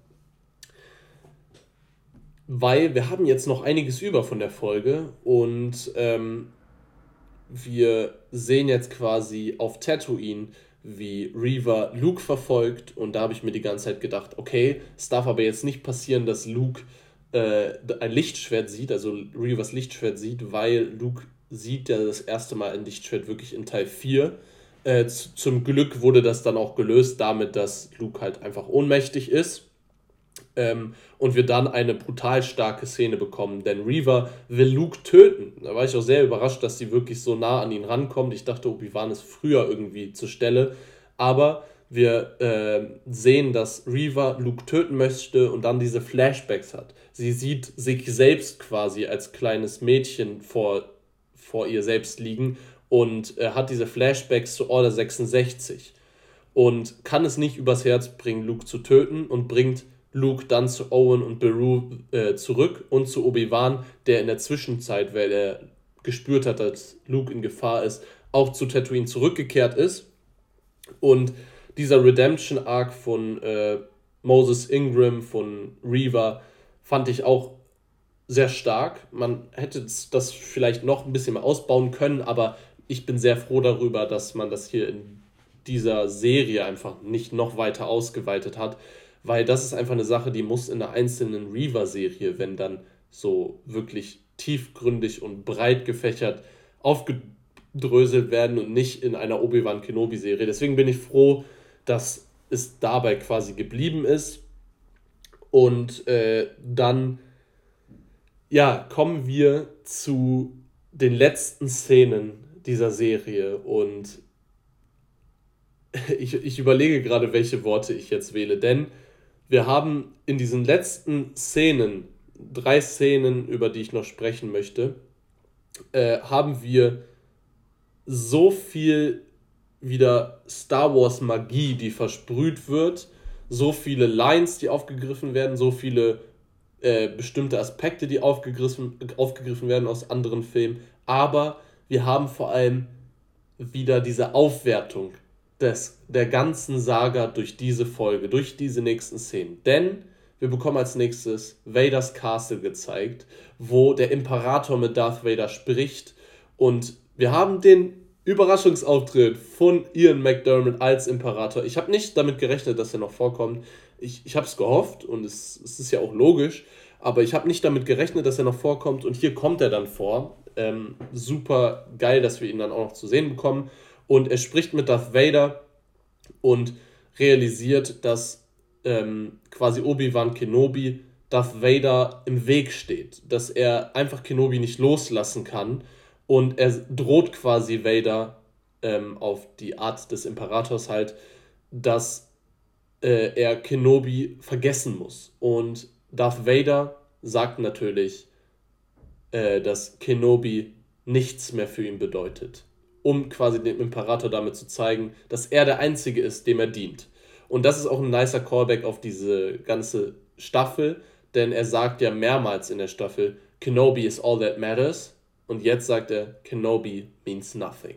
weil wir haben jetzt noch einiges über von der Folge und ähm, wir sehen jetzt quasi auf Tatooine, wie Reaver Luke verfolgt und da habe ich mir die ganze Zeit gedacht, okay, es darf aber jetzt nicht passieren, dass Luke äh, ein Lichtschwert sieht, also Reavers Lichtschwert sieht, weil Luke sieht ja das erste Mal ein Lichtschwert wirklich in Teil 4. Äh, zum Glück wurde das dann auch gelöst damit, dass Luke halt einfach ohnmächtig ist ähm, und wir dann eine brutal starke Szene bekommen. Denn Reaver will Luke töten. Da war ich auch sehr überrascht, dass sie wirklich so nah an ihn rankommt. Ich dachte, Obi-Wan ist früher irgendwie zur Stelle. Aber wir äh, sehen, dass Reaver Luke töten möchte und dann diese Flashbacks hat. Sie sieht sich selbst quasi als kleines Mädchen vor, vor ihr selbst liegen und äh, hat diese Flashbacks zu Order 66 und kann es nicht übers Herz bringen, Luke zu töten und bringt Luke dann zu Owen und Beru äh, zurück und zu Obi-Wan, der in der Zwischenzeit, weil er gespürt hat, dass Luke in Gefahr ist, auch zu Tatooine zurückgekehrt ist. Und dieser Redemption-Arc von äh, Moses Ingram, von Reaver, fand ich auch sehr stark. Man hätte das vielleicht noch ein bisschen mehr ausbauen können, aber ich bin sehr froh darüber, dass man das hier in dieser Serie einfach nicht noch weiter ausgeweitet hat, weil das ist einfach eine Sache, die muss in der einzelnen Reaver-Serie, wenn dann so wirklich tiefgründig und breit gefächert aufgedröselt werden und nicht in einer Obi-Wan Kenobi-Serie. Deswegen bin ich froh, dass es dabei quasi geblieben ist. Und äh, dann ja, kommen wir zu den letzten Szenen dieser Serie und ich, ich überlege gerade, welche Worte ich jetzt wähle, denn wir haben in diesen letzten Szenen, drei Szenen, über die ich noch sprechen möchte, äh, haben wir so viel wieder Star Wars Magie, die versprüht wird, so viele Lines, die aufgegriffen werden, so viele äh, bestimmte Aspekte, die aufgegriffen, aufgegriffen werden aus anderen Filmen, aber wir haben vor allem wieder diese Aufwertung des, der ganzen Saga durch diese Folge, durch diese nächsten Szenen. Denn wir bekommen als nächstes Vaders Castle gezeigt, wo der Imperator mit Darth Vader spricht. Und wir haben den Überraschungsauftritt von Ian McDermott als Imperator. Ich habe nicht damit gerechnet, dass er noch vorkommt. Ich, ich habe es gehofft und es, es ist ja auch logisch, aber ich habe nicht damit gerechnet, dass er noch vorkommt und hier kommt er dann vor. Ähm, super geil, dass wir ihn dann auch noch zu sehen bekommen. Und er spricht mit Darth Vader und realisiert, dass ähm, quasi Obi-Wan Kenobi Darth Vader im Weg steht, dass er einfach Kenobi nicht loslassen kann. Und er droht quasi Vader ähm, auf die Art des Imperators halt, dass äh, er Kenobi vergessen muss. Und Darth Vader sagt natürlich, äh, dass Kenobi nichts mehr für ihn bedeutet, um quasi dem Imperator damit zu zeigen, dass er der Einzige ist, dem er dient. Und das ist auch ein nicer Callback auf diese ganze Staffel, denn er sagt ja mehrmals in der Staffel, Kenobi is all that matters. Und jetzt sagt er, Kenobi means nothing.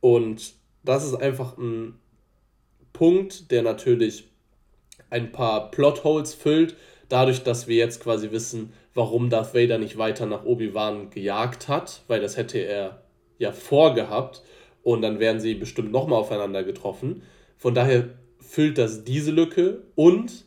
Und das ist einfach ein Punkt, der natürlich ein paar Plotholes füllt, dadurch, dass wir jetzt quasi wissen, warum Darth Vader nicht weiter nach Obi-Wan gejagt hat, weil das hätte er ja vorgehabt und dann wären sie bestimmt nochmal aufeinander getroffen. Von daher füllt das diese Lücke und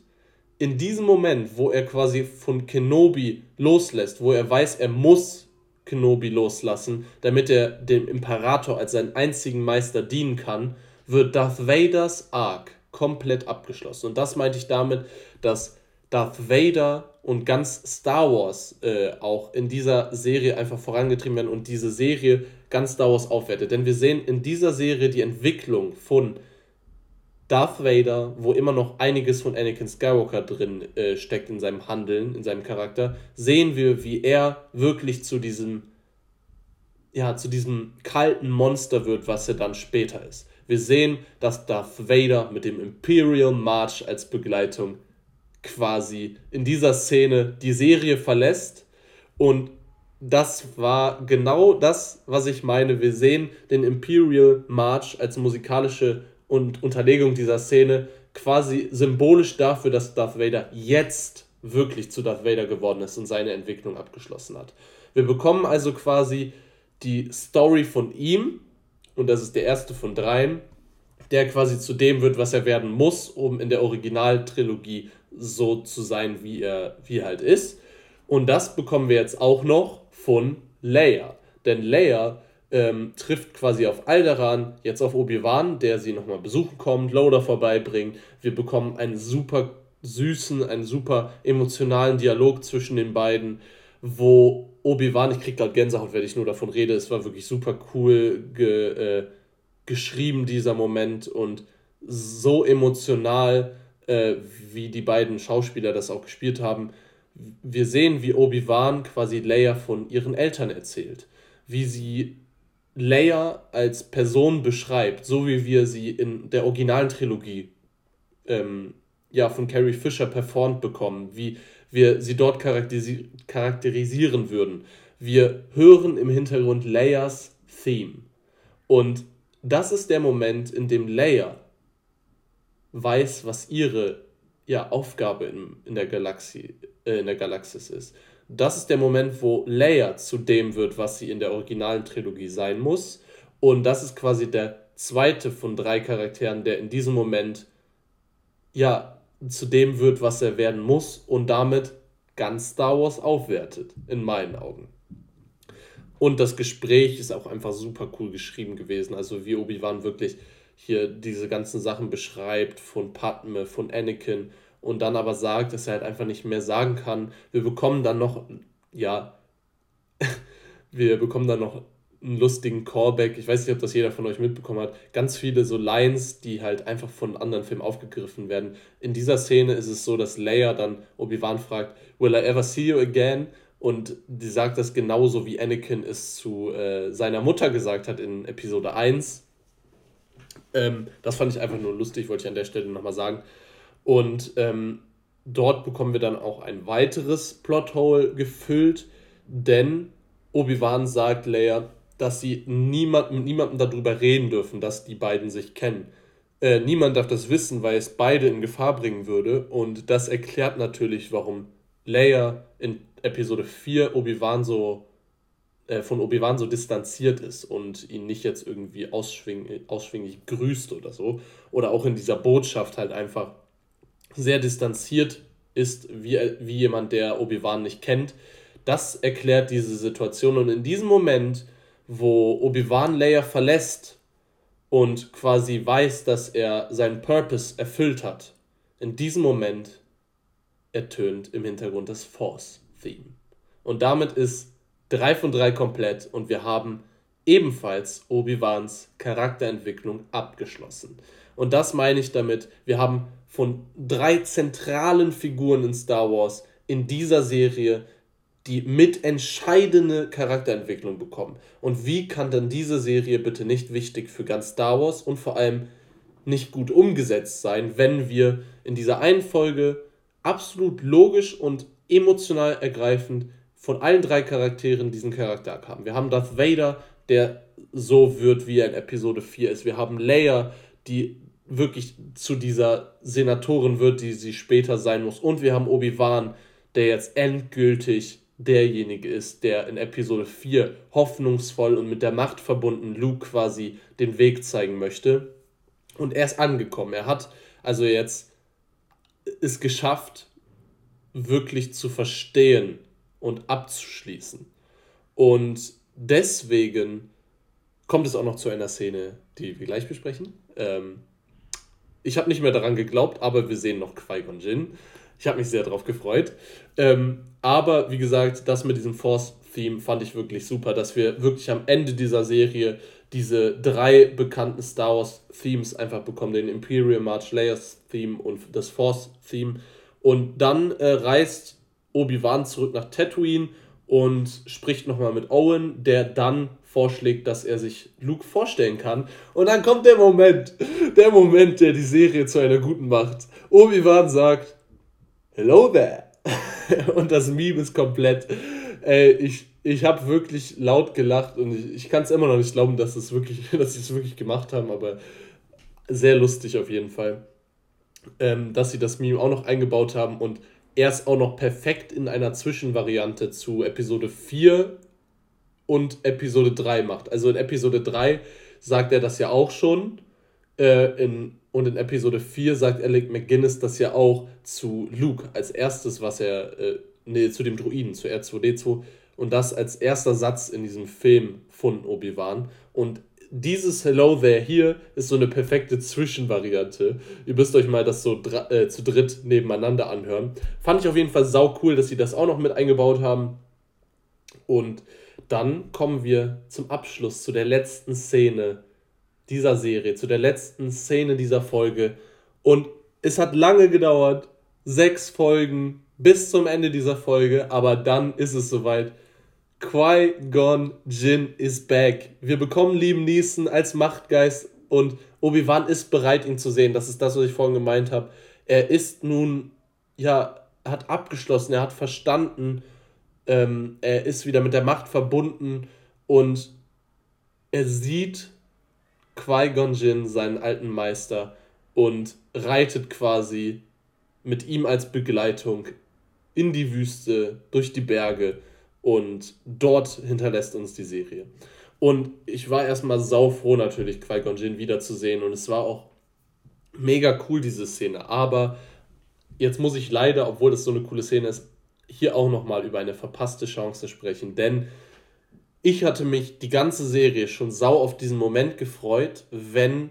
in diesem Moment, wo er quasi von Kenobi loslässt, wo er weiß, er muss Kenobi loslassen, damit er dem Imperator als seinen einzigen Meister dienen kann, wird Darth Vaders Arc komplett abgeschlossen. Und das meinte ich damit, dass Darth Vader und ganz Star Wars äh, auch in dieser Serie einfach vorangetrieben werden und diese Serie ganz Star Wars aufwertet. Denn wir sehen in dieser Serie die Entwicklung von Darth Vader, wo immer noch einiges von Anakin Skywalker drin äh, steckt in seinem Handeln, in seinem Charakter, sehen wir, wie er wirklich zu diesem, ja, zu diesem kalten Monster wird, was er dann später ist. Wir sehen, dass Darth Vader mit dem Imperial March als Begleitung quasi in dieser Szene die Serie verlässt und das war genau das, was ich meine. Wir sehen den Imperial March als musikalische und Unterlegung dieser Szene quasi symbolisch dafür, dass Darth Vader jetzt wirklich zu Darth Vader geworden ist und seine Entwicklung abgeschlossen hat. Wir bekommen also quasi die Story von ihm, und das ist der erste von dreien, der quasi zu dem wird, was er werden muss, um in der Originaltrilogie so zu sein, wie er, wie er halt ist. Und das bekommen wir jetzt auch noch von Leia. Denn Leia ähm, trifft quasi auf Alderan, jetzt auf Obi-Wan, der sie nochmal besuchen kommt, Loader vorbeibringt. Wir bekommen einen super süßen, einen super emotionalen Dialog zwischen den beiden, wo Obi-Wan, ich krieg gerade Gänsehaut, wenn ich nur davon rede, es war wirklich super cool ge, äh, geschrieben, dieser Moment, und so emotional, äh, wie die beiden Schauspieler das auch gespielt haben. Wir sehen, wie Obi-Wan quasi Leia von ihren Eltern erzählt, wie sie Leia als Person beschreibt, so wie wir sie in der originalen Trilogie ähm, ja, von Carrie Fisher performt bekommen, wie wir sie dort charakterisi charakterisieren würden. Wir hören im Hintergrund Leias Theme. Und das ist der Moment, in dem Leia weiß, was ihre ja, Aufgabe in, in, der Galaxie, äh, in der Galaxis ist das ist der Moment, wo Leia zu dem wird, was sie in der originalen Trilogie sein muss. Und das ist quasi der zweite von drei Charakteren, der in diesem Moment ja zu dem wird, was er werden muss und damit ganz Star Wars aufwertet, in meinen Augen. Und das Gespräch ist auch einfach super cool geschrieben gewesen. Also wie Obi-Wan wirklich hier diese ganzen Sachen beschreibt von Padme, von Anakin und dann aber sagt, dass er halt einfach nicht mehr sagen kann. Wir bekommen dann noch, ja, wir bekommen dann noch einen lustigen Callback. Ich weiß nicht, ob das jeder von euch mitbekommen hat. Ganz viele so Lines, die halt einfach von anderen Filmen aufgegriffen werden. In dieser Szene ist es so, dass Leia dann Obi-Wan fragt, Will I ever see you again? Und die sagt das genauso, wie Anakin es zu äh, seiner Mutter gesagt hat in Episode 1. Ähm, das fand ich einfach nur lustig, wollte ich an der Stelle nochmal sagen. Und ähm, dort bekommen wir dann auch ein weiteres Plothole gefüllt, denn Obi-Wan sagt Leia, dass sie niemand, mit niemandem darüber reden dürfen, dass die beiden sich kennen. Äh, niemand darf das wissen, weil es beide in Gefahr bringen würde. Und das erklärt natürlich, warum Leia in Episode 4 Obi-Wan so äh, von Obi-Wan so distanziert ist und ihn nicht jetzt irgendwie ausschwing, ausschwinglich grüßt oder so. Oder auch in dieser Botschaft halt einfach sehr distanziert ist, wie, wie jemand, der Obi-Wan nicht kennt. Das erklärt diese Situation. Und in diesem Moment, wo Obi-Wan Leia verlässt und quasi weiß, dass er seinen Purpose erfüllt hat, in diesem Moment ertönt im Hintergrund das Force-Theme. Und damit ist 3 von 3 komplett und wir haben ebenfalls Obi-Wans Charakterentwicklung abgeschlossen. Und das meine ich damit, wir haben von drei zentralen Figuren in Star Wars in dieser Serie die mitentscheidende Charakterentwicklung bekommen. Und wie kann dann diese Serie bitte nicht wichtig für ganz Star Wars und vor allem nicht gut umgesetzt sein, wenn wir in dieser einen Folge absolut logisch und emotional ergreifend von allen drei Charakteren diesen Charakter haben. Wir haben Darth Vader, der so wird, wie er in Episode 4 ist. Wir haben Leia, die wirklich zu dieser Senatorin wird, die sie später sein muss. Und wir haben Obi-Wan, der jetzt endgültig derjenige ist, der in Episode 4 hoffnungsvoll und mit der Macht verbunden Luke quasi den Weg zeigen möchte. Und er ist angekommen. Er hat also jetzt es geschafft, wirklich zu verstehen und abzuschließen. Und deswegen kommt es auch noch zu einer Szene, die wir gleich besprechen. Ähm, ich habe nicht mehr daran geglaubt, aber wir sehen noch Qui-Gon Jinn. Ich habe mich sehr darauf gefreut. Ähm, aber wie gesagt, das mit diesem Force-Theme fand ich wirklich super, dass wir wirklich am Ende dieser Serie diese drei bekannten Star Wars-Themes einfach bekommen: den Imperial March Layers-Theme und das Force-Theme. Und dann äh, reist Obi-Wan zurück nach Tatooine und spricht nochmal mit Owen, der dann vorschlägt, dass er sich Luke vorstellen kann. Und dann kommt der Moment, der Moment, der die Serie zu einer guten macht. Obi-Wan sagt, Hello there. und das Meme ist komplett. Ey, ich, ich habe wirklich laut gelacht und ich, ich kann es immer noch nicht glauben, dass, es wirklich, dass sie es wirklich gemacht haben, aber sehr lustig auf jeden Fall. Ähm, dass sie das Meme auch noch eingebaut haben und er es auch noch perfekt in einer Zwischenvariante zu Episode 4 und Episode 3 macht. Also in Episode 3 sagt er das ja auch schon. Äh, in, und in Episode 4 sagt Alec McGuinness das ja auch zu Luke als erstes, was er, äh, nee, zu dem Druiden, zu R2D2. Und das als erster Satz in diesem Film von Obi-Wan. Und dieses Hello There hier ist so eine perfekte Zwischenvariante. Ihr müsst euch mal das so äh, zu dritt nebeneinander anhören. Fand ich auf jeden Fall sau cool, dass sie das auch noch mit eingebaut haben. Und dann kommen wir zum Abschluss, zu der letzten Szene dieser Serie, zu der letzten Szene dieser Folge. Und es hat lange gedauert, sechs Folgen bis zum Ende dieser Folge, aber dann ist es soweit. Qui-Gon Jin is back. Wir bekommen Liam Neeson als Machtgeist und Obi-Wan ist bereit, ihn zu sehen. Das ist das, was ich vorhin gemeint habe. Er ist nun, ja, hat abgeschlossen, er hat verstanden, ähm, er ist wieder mit der Macht verbunden und er sieht Qui-Gon Jinn, seinen alten Meister, und reitet quasi mit ihm als Begleitung in die Wüste, durch die Berge und dort hinterlässt uns die Serie. Und ich war erstmal saufroh natürlich, Qui-Gon Jinn wiederzusehen und es war auch mega cool, diese Szene. Aber jetzt muss ich leider, obwohl das so eine coole Szene ist, hier auch nochmal über eine verpasste Chance sprechen, denn ich hatte mich die ganze Serie schon sau auf diesen Moment gefreut, wenn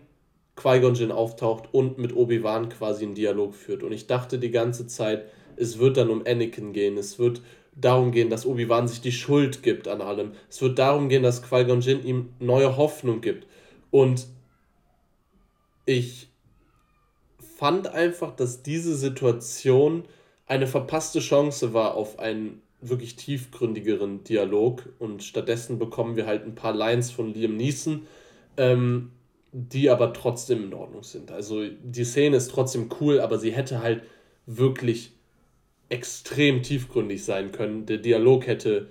Qui-Gon Jinn auftaucht und mit Obi-Wan quasi einen Dialog führt. Und ich dachte die ganze Zeit, es wird dann um Anakin gehen, es wird darum gehen, dass Obi-Wan sich die Schuld gibt an allem. Es wird darum gehen, dass Qui-Gon Jinn ihm neue Hoffnung gibt. Und ich fand einfach, dass diese Situation eine verpasste Chance war auf einen wirklich tiefgründigeren Dialog und stattdessen bekommen wir halt ein paar Lines von Liam Neeson, ähm, die aber trotzdem in Ordnung sind. Also die Szene ist trotzdem cool, aber sie hätte halt wirklich extrem tiefgründig sein können. Der Dialog hätte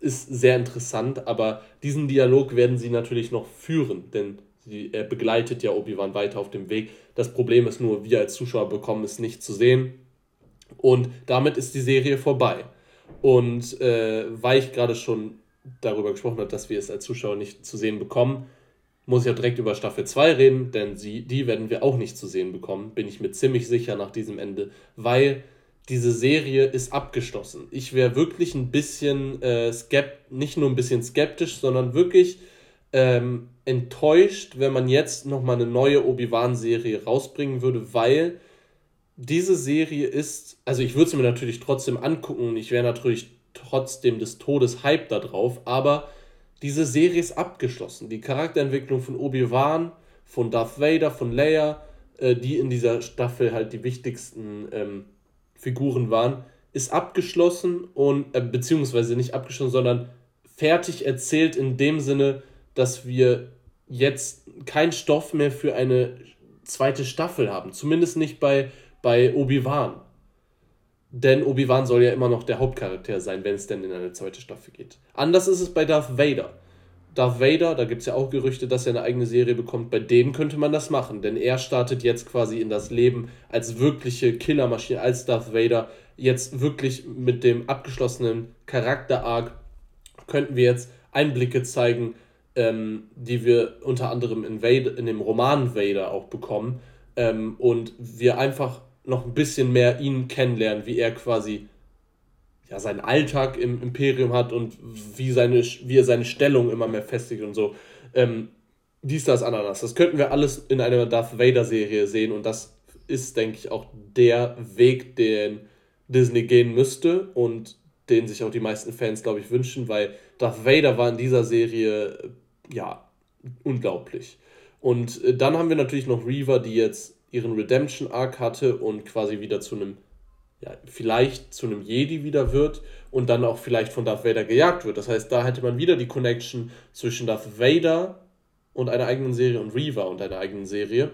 ist sehr interessant, aber diesen Dialog werden sie natürlich noch führen, denn Die, er begleitet ja Obi-Wan weiter auf dem Weg. Das Problem ist nur, wir als Zuschauer bekommen es nicht zu sehen. Und damit ist die Serie vorbei. Und äh, weil ich gerade schon darüber gesprochen habe, dass wir es als Zuschauer nicht zu sehen bekommen, muss ich auch direkt über Staffel 2 reden, denn sie, die werden wir auch nicht zu sehen bekommen, bin ich mir ziemlich sicher nach diesem Ende, weil diese Serie ist abgeschlossen. Ich wäre wirklich ein bisschen äh, skeptisch, nicht nur ein bisschen skeptisch, sondern wirklich ähm, enttäuscht, wenn man jetzt nochmal eine neue Obi-Wan-Serie rausbringen würde, weil diese Serie ist, also ich würde sie mir natürlich trotzdem angucken und ich wäre natürlich trotzdem des Todes Hype da drauf, aber diese Serie ist abgeschlossen. Die Charakterentwicklung von Obi-Wan, von Darth Vader, von Leia, äh, die in dieser Staffel halt die wichtigsten ähm, Figuren waren, ist abgeschlossen und, äh, beziehungsweise nicht abgeschlossen, sondern fertig erzählt in dem Sinne, dass wir jetzt keinen Stoff mehr für eine zweite Staffel haben. Zumindest nicht bei, bei Obi-Wan. Denn Obi-Wan soll ja immer noch der Hauptcharakter sein, wenn es denn in eine zweite Staffel geht. Anders ist es bei Darth Vader. Darth Vader, da gibt es ja auch Gerüchte, dass er eine eigene Serie bekommt. Bei dem könnte man das machen, denn er startet jetzt quasi in das Leben als wirkliche Killermaschine, als Darth Vader. Jetzt wirklich mit dem abgeschlossenen Charakter-Arc könnten wir jetzt Einblicke zeigen, ähm, die wir unter anderem in, Vader, in dem Roman Vader auch bekommen. Ähm, und wir einfach noch ein bisschen mehr ihn kennenlernen, wie er quasi ja, seinen Alltag im Imperium hat und wie, seine, wie er seine Stellung immer mehr festigt und so. Ähm, dies, das, Ananas. Das könnten wir alles in einer Darth Vader-Serie sehen und das ist, denke ich, auch der Weg, den Disney gehen müsste und den sich auch die meisten Fans, glaube ich, wünschen, weil Darth Vader war in dieser Serie, ja, unglaublich. Und äh, dann haben wir natürlich noch Reaver, die jetzt ihren Redemption Arc hatte und quasi wieder zu einem, ja, vielleicht zu einem Jedi wieder wird und dann auch vielleicht von Darth Vader gejagt wird. Das heißt, da hätte man wieder die Connection zwischen Darth Vader und einer eigenen Serie und Reaver und einer eigenen Serie.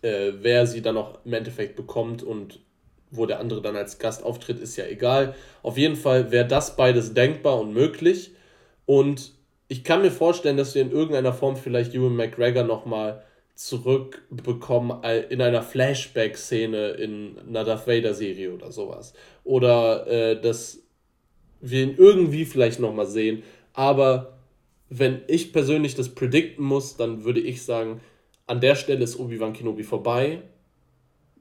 Äh, wer sie dann auch im Endeffekt bekommt und wo der andere dann als Gast auftritt, ist ja egal. Auf jeden Fall wäre das beides denkbar und möglich. Und ich kann mir vorstellen, dass wir in irgendeiner Form vielleicht Ewan McGregor nochmal zurückbekommen in einer Flashback-Szene in einer Darth Vader-Serie oder sowas. Oder äh, dass wir ihn irgendwie vielleicht nochmal sehen. Aber wenn ich persönlich das predikten muss, dann würde ich sagen, an der Stelle ist Obi-Wan Kenobi vorbei.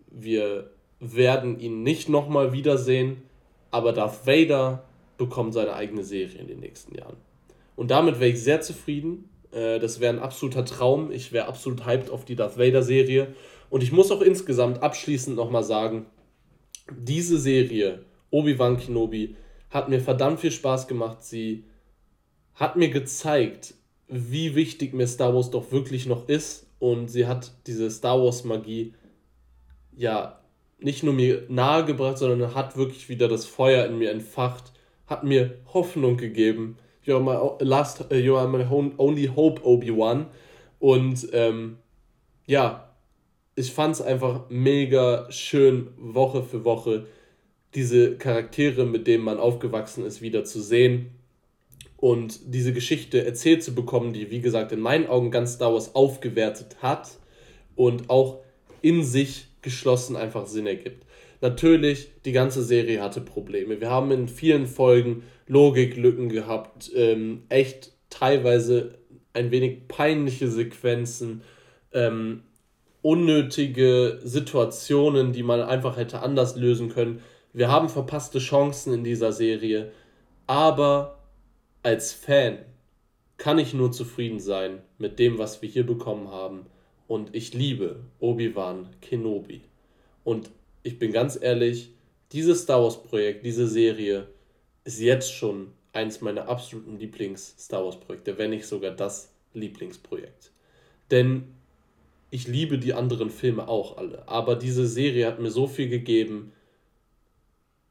Wir werden ihn nicht nochmal wiedersehen, aber Darth Vader bekommt seine eigene Serie in den nächsten Jahren. Und damit wäre ich sehr zufrieden. Äh, das wäre ein absoluter Traum. Ich wäre absolut hyped auf die Darth Vader-Serie. Und ich muss auch insgesamt abschließend nochmal sagen, diese Serie, Obi-Wan Kenobi, hat mir verdammt viel Spaß gemacht. Sie hat mir gezeigt, wie wichtig mir Star Wars doch wirklich noch ist. Und sie hat diese Star Wars-Magie ja nicht nur mir nahegebracht, sondern hat wirklich wieder das Feuer in mir entfacht, hat mir Hoffnung gegeben You're my last, uh, you are my only hope, Obi-Wan. Und ähm, ja, ich fand es einfach mega schön, Woche für Woche diese Charaktere, mit denen man aufgewachsen ist, wieder zu sehen und diese Geschichte erzählt zu bekommen, die, wie gesagt, in meinen Augen ganz Star aufgewertet hat und auch in sich geschlossen einfach Sinn ergibt. Natürlich, die ganze Serie hatte Probleme. Wir haben in vielen Folgen Logiklücken gehabt, ähm, echt teilweise ein wenig peinliche Sequenzen, ähm, unnötige Situationen, die man einfach hätte anders lösen können. Wir haben verpasste Chancen in dieser Serie, aber als Fan kann ich nur zufrieden sein mit dem, was wir hier bekommen haben. Und ich liebe Obi-Wan Kenobi. Und ich bin ganz ehrlich, dieses Star Wars-Projekt, diese Serie, ist jetzt schon eins meiner absoluten Lieblings-Star Wars-Projekte, wenn nicht sogar das Lieblingsprojekt. Denn ich liebe die anderen Filme auch alle, aber diese Serie hat mir so viel gegeben,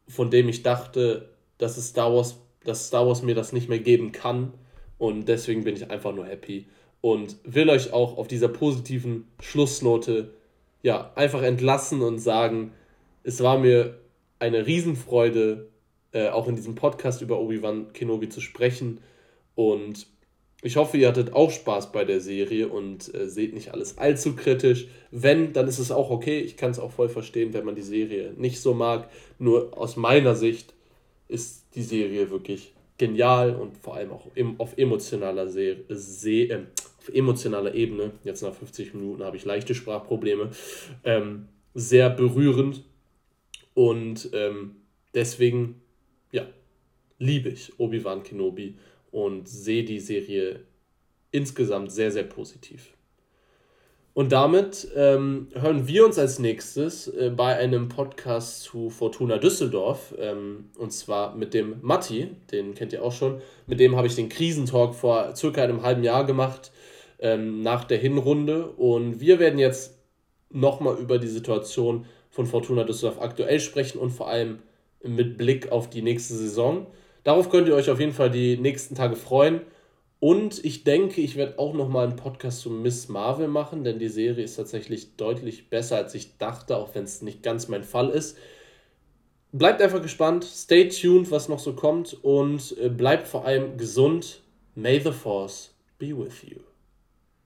von dem ich dachte, dass es Star Wars, dass Star Wars mir das nicht mehr geben kann und deswegen bin ich einfach nur happy und will euch auch auf dieser positiven Schlussnote ja einfach entlassen und sagen, es war mir eine Riesenfreude, äh, auch in diesem Podcast über Obi-Wan Kenobi zu sprechen. Und Ich hoffe, ihr hattet auch Spaß bei der Serie und äh, seht nicht alles allzu kritisch. Wenn, dann ist es auch okay. Ich kann es auch voll verstehen, wenn man die Serie nicht so mag. Nur aus meiner Sicht ist die Serie wirklich genial und vor allem auch im, auf emotionaler Se äh, auf emotionaler Ebene, jetzt nach 50 Minuten habe ich leichte Sprachprobleme, ähm, sehr berührend und ähm, deswegen, liebe ich Obi-Wan Kenobi und sehe die Serie insgesamt sehr, sehr positiv. Und damit ähm, hören wir uns als nächstes äh, bei einem Podcast zu Fortuna Düsseldorf. Ähm, und zwar mit dem Matti, den kennt ihr auch schon. Mit dem habe ich den Krisentalk vor circa einem halben Jahr gemacht, ähm, nach der Hinrunde. Und wir werden jetzt nochmal über die Situation von Fortuna Düsseldorf aktuell sprechen und vor allem mit Blick auf die nächste Saison. Darauf könnt ihr euch auf jeden Fall die nächsten Tage freuen. Und ich denke, ich werde auch nochmal einen Podcast zu Miss Marvel machen, denn die Serie ist tatsächlich deutlich besser, als ich dachte, auch wenn es nicht ganz mein Fall ist. Bleibt einfach gespannt, stay tuned, was noch so kommt und äh, bleibt vor allem gesund. May the Force be with you.